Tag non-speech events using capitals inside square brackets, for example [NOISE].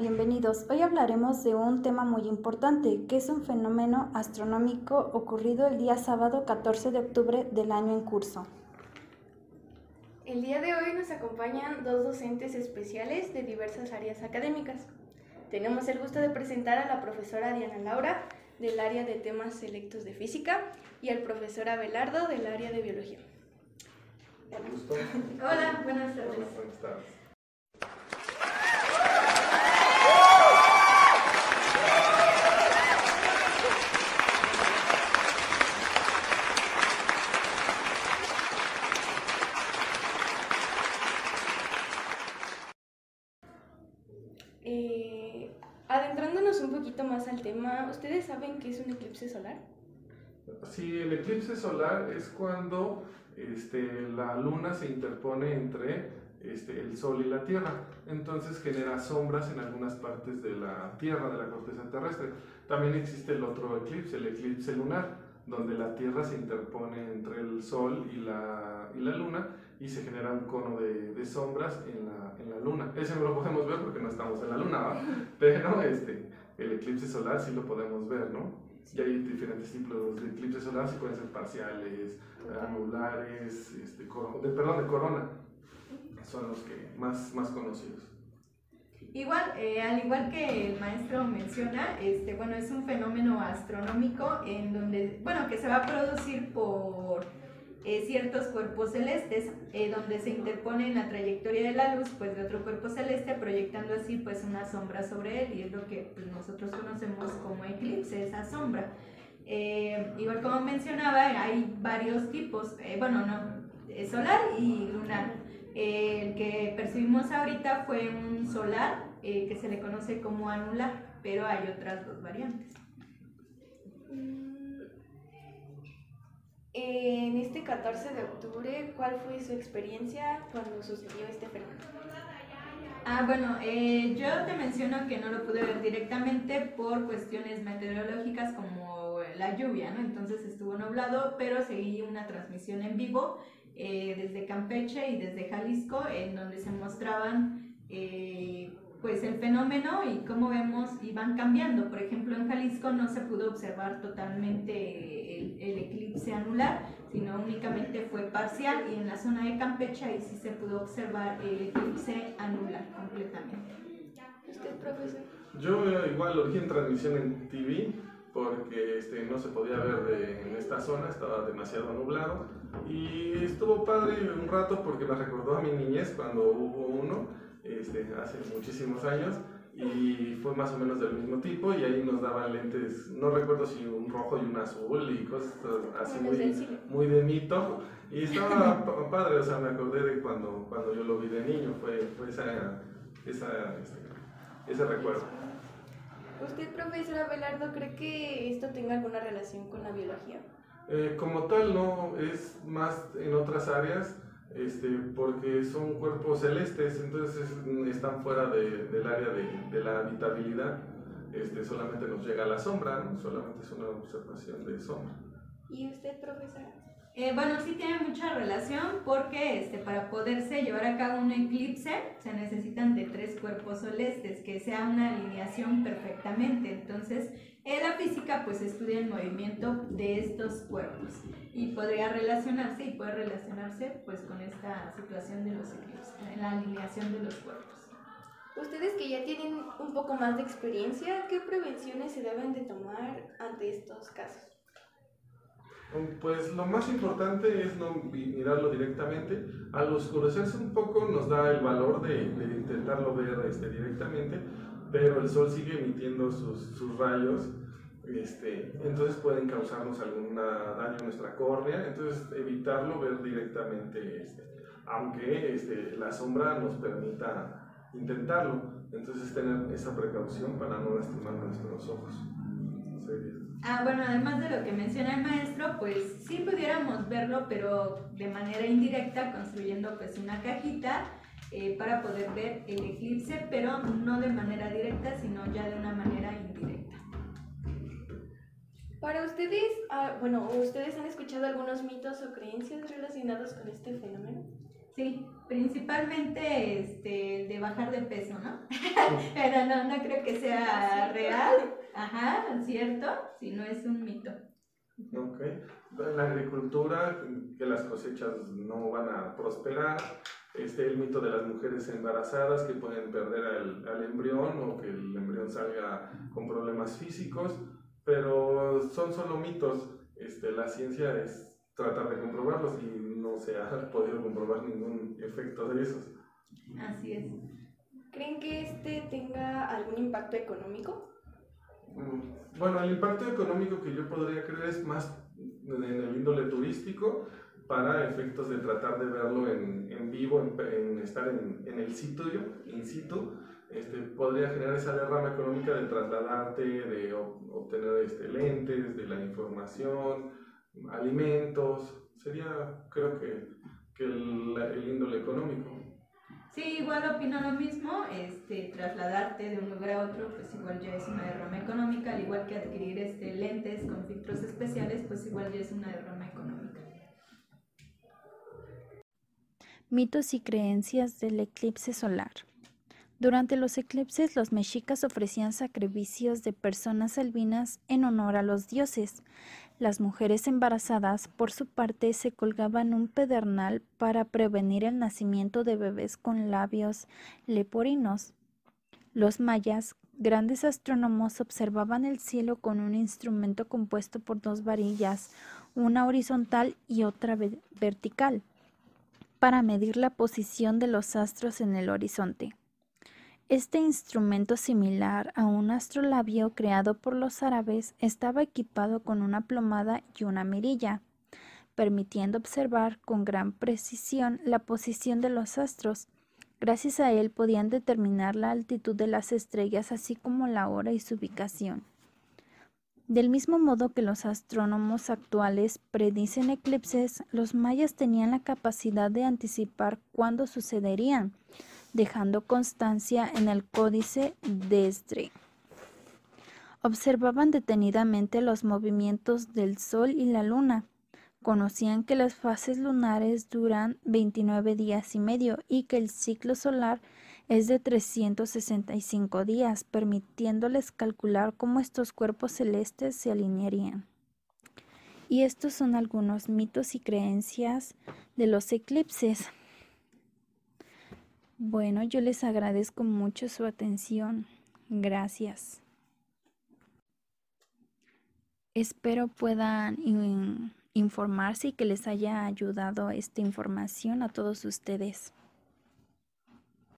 bienvenidos. Hoy hablaremos de un tema muy importante, que es un fenómeno astronómico ocurrido el día sábado 14 de octubre del año en curso. El día de hoy nos acompañan dos docentes especiales de diversas áreas académicas. Tenemos el gusto de presentar a la profesora Diana Laura del área de temas selectos de física y al profesor Abelardo del área de biología. Hola, buenas tardes. buenas tardes. Eh, adentrándonos un poquito más al tema, ¿ustedes saben qué es un eclipse solar? Sí, el eclipse solar es cuando este, la luna se interpone entre este, el sol y la tierra, entonces genera sombras en algunas partes de la tierra, de la corteza terrestre. También existe el otro eclipse, el eclipse lunar, donde la tierra se interpone entre el sol y la, y la luna y se genera un cono de, de sombras en la, en la, luna. Ese no lo podemos ver porque no estamos en la luna, [LAUGHS] pero este, el eclipse solar sí lo podemos ver, ¿no? Y hay diferentes tipos de eclipses solares, pueden ser parciales, anulares, este, de, perdón, de corona. Son los que más, más conocidos. Igual, eh, al igual que el maestro menciona, este, bueno, es un fenómeno astronómico en donde, bueno, que se va a producir por eh, ciertos cuerpos celestes, eh, donde se interpone en la trayectoria de la luz, pues de otro cuerpo celeste, proyectando así pues una sombra sobre él, y es lo que pues, nosotros conocemos como eclipse, esa sombra. Eh, igual como mencionaba, hay varios tipos, bueno, no, solar y lunar. el que percibimos ahorita fue un solar, que se le conoce como anular, pero hay otras dos variantes. En este 14 de octubre, ¿cuál fue su experiencia cuando sucedió este fenómeno? Ah, bueno, eh, yo te menciono que no lo pude ver directamente por cuestiones meteorológicas como la lluvia, ¿no? Entonces estuvo nublado, pero seguí una transmisión en vivo eh, desde Campeche y desde Jalisco, en donde se mostraban eh, pues el fenómeno y cómo vemos y van cambiando. Por ejemplo, en Jalisco no se pudo observar totalmente el, eclipse anular, sino únicamente fue parcial y en la zona de Campeche ahí sí se pudo observar el eclipse anular completamente. ¿Usted, profesor? Yo eh, igual lo en transmisión en TV porque este, no se podía ver en esta zona, estaba demasiado nublado y estuvo padre un rato porque me recordó a mi niñez cuando hubo uno este, hace muchísimos años y fue más o menos del mismo tipo y ahí nos daban lentes, no recuerdo si un rojo y un azul y cosas así muy, muy de mito y estaba [LAUGHS] padre, o sea, me acordé de cuando, cuando yo lo vi de niño, fue, fue esa, esa, este, ese recuerdo. ¿Usted, profesora Belardo, cree que esto tenga alguna relación con la biología? Eh, como tal, no, es más en otras áreas este, porque son cuerpos celestes, entonces están fuera de, del área de, de, la habitabilidad. Este, solamente nos llega la sombra, ¿no? solamente es una observación de sombra. ¿Y usted, profesora? Eh, bueno, sí tiene mucha relación porque este, para poderse llevar a cabo un eclipse se necesitan de tres cuerpos celestes, que sea una alineación perfectamente. Entonces, en la física pues estudia el movimiento de estos cuerpos y podría relacionarse y puede relacionarse pues con esta situación de los eclipses, en la alineación de los cuerpos. Ustedes que ya tienen un poco más de experiencia, ¿qué prevenciones se deben de tomar ante estos casos? Pues lo más importante es no mirarlo directamente. Al oscurecerse un poco nos da el valor de, intentarlo ver este, directamente, pero el sol sigue emitiendo sus, sus rayos, este, entonces pueden causarnos algún daño a nuestra córnea, entonces evitarlo ver directamente, este, aunque este, la sombra nos permita intentarlo, entonces tener esa precaución para no lastimar nuestros ojos. Ah, bueno, además de lo que menciona el maestro, pues sí pudiéramos verlo, pero de manera indirecta, construyendo pues una cajita eh, para poder ver el eclipse, pero no de manera directa, sino ya de una manera indirecta. Para ustedes, ah, bueno, ¿ustedes han escuchado algunos mitos o creencias relacionados con este fenómeno? Sí, Principalmente este, el de bajar de peso, ¿no? [LAUGHS] [LAUGHS] Pero no, no creo que sea real. Ajá, cierto, si no es un mito. Ok. En la agricultura, que las cosechas no van a prosperar. Este, el mito de las mujeres embarazadas que pueden perder al, al embrión o que el embrión salga con problemas físicos, pero son solo mitos. Este, la ciencia es tratar de comprobarlos y no se ha [LAUGHS] podido comprobar ningún efecto de esos. Así es. ¿Creen que este tenga algún impacto económico? Mm, bueno, el impacto económico que yo podría creer es más en el índole turístico para efectos de tratar de verlo en, en vivo, en, estar en, en, el sitio, in situ, este, podría generar esa derrama económica de trasladarte, de obtener este, lentes, de la información, alimentos, sería creo que, que el, el, índole económico. Sí, igual opino lo mismo, este, trasladarte de un lugar a otro, pues igual ya es una derrama económica, al igual que adquirir este, lentes con filtros especiales, pues igual ya es una derrama económica. Mitos y creencias del eclipse solar. Durante los eclipses los mexicas ofrecían sacrificios de personas albinas en honor a los dioses. Las mujeres embarazadas, por su parte, se colgaban un pedernal para prevenir el nacimiento de bebés con labios leporinos. Los mayas, grandes astrónomos, observaban el cielo con un instrumento compuesto por dos varillas, una horizontal y otra vertical, para medir la posición de los astros en el horizonte. Este instrumento similar a un astrolabio creado por los árabes estaba equipado con una plomada y una mirilla, permitiendo observar con gran precisión la posición de los astros. Gracias a él podían determinar la altitud de las estrellas así como la hora y su ubicación. Del mismo modo que los astrónomos actuales predicen eclipses, los mayas tenían la capacidad de anticipar cuándo sucederían dejando constancia en el códice de Esdre. Observaban detenidamente los movimientos del Sol y la Luna. Conocían que las fases lunares duran 29 días y medio y que el ciclo solar es de 365 días, permitiéndoles calcular cómo estos cuerpos celestes se alinearían. Y estos son algunos mitos y creencias de los eclipses. Bueno, yo les agradezco mucho su atención. Gracias. Espero puedan informarse y que les haya ayudado esta información a todos ustedes.